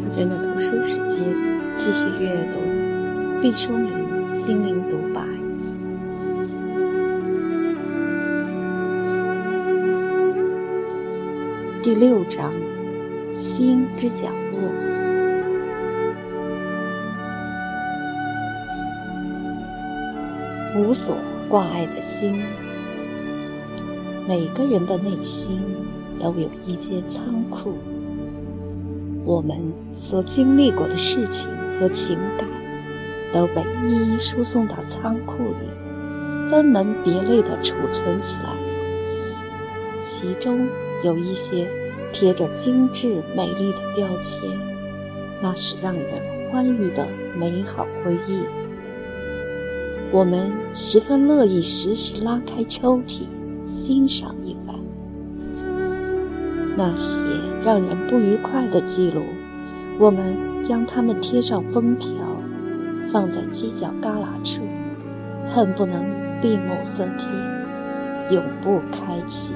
就在那读书时间，继续阅读《毕淑敏心灵独白》第六章《心之角落》，无所挂碍的心。每个人的内心都有一间仓库。我们所经历过的事情和情感，都被一一输送到仓库里，分门别类地储存起来。其中有一些贴着精致美丽的标签，那是让人欢愉的美好回忆。我们十分乐意时时拉开抽屉，欣赏。那些让人不愉快的记录，我们将它们贴上封条，放在犄角旮旯处，恨不能闭目塞听，永不开启。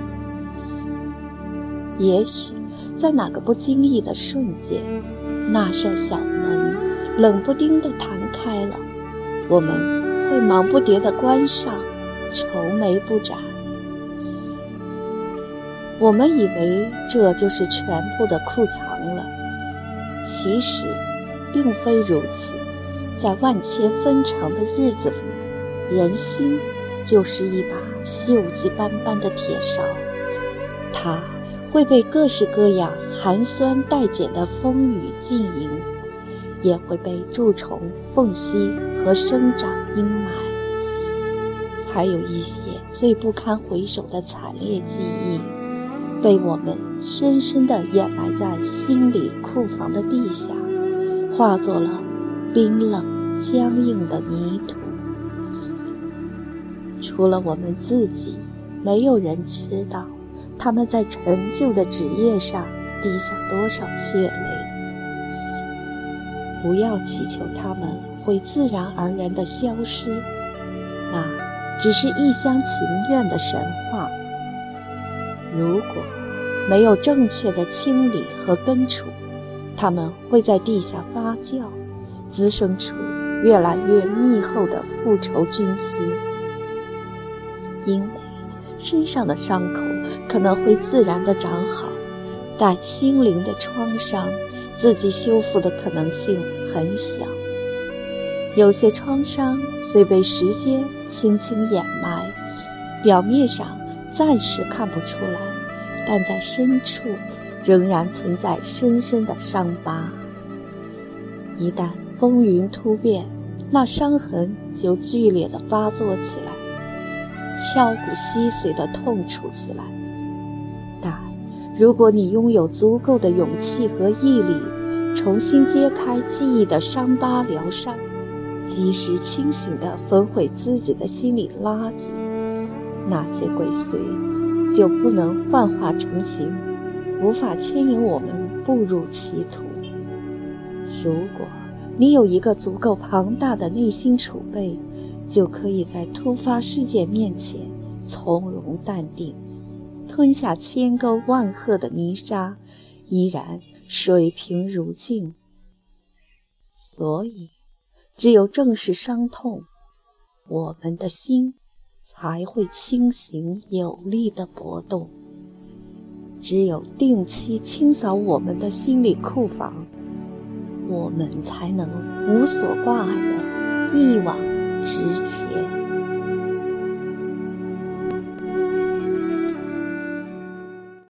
也许在哪个不经意的瞬间，那扇小门冷不丁地弹开了，我们会忙不迭地关上，愁眉不展。我们以为这就是全部的库藏了，其实并非如此。在万千纷长的日子里，人心就是一把锈迹斑斑的铁勺，它会被各式各样寒酸带碱的风雨浸淫，也会被蛀虫缝隙和生长阴霾，还有一些最不堪回首的惨烈记忆。被我们深深地掩埋在心里库房的地下，化作了冰冷僵硬的泥土。除了我们自己，没有人知道他们在陈旧的纸页上滴下多少血泪。不要祈求他们会自然而然地消失，那只是一厢情愿的神话。如果没有正确的清理和根除，它们会在地下发酵，滋生出越来越密厚的复仇菌丝。因为身上的伤口可能会自然的长好，但心灵的创伤，自己修复的可能性很小。有些创伤虽被时间轻轻掩埋，表面上暂时看不出来。但在深处，仍然存在深深的伤疤。一旦风云突变，那伤痕就剧烈的发作起来，敲骨吸髓的痛楚起来。但如果你拥有足够的勇气和毅力，重新揭开记忆的伤疤疗伤，及时清醒的焚毁自己的心理垃圾，那些鬼祟。就不能幻化成形，无法牵引我们步入歧途。如果你有一个足够庞大的内心储备，就可以在突发事件面前从容淡定，吞下千沟万壑的泥沙，依然水平如镜。所以，只有正视伤痛，我们的心。才会清醒有力的搏动。只有定期清扫我们的心理库房，我们才能无所挂碍的一往。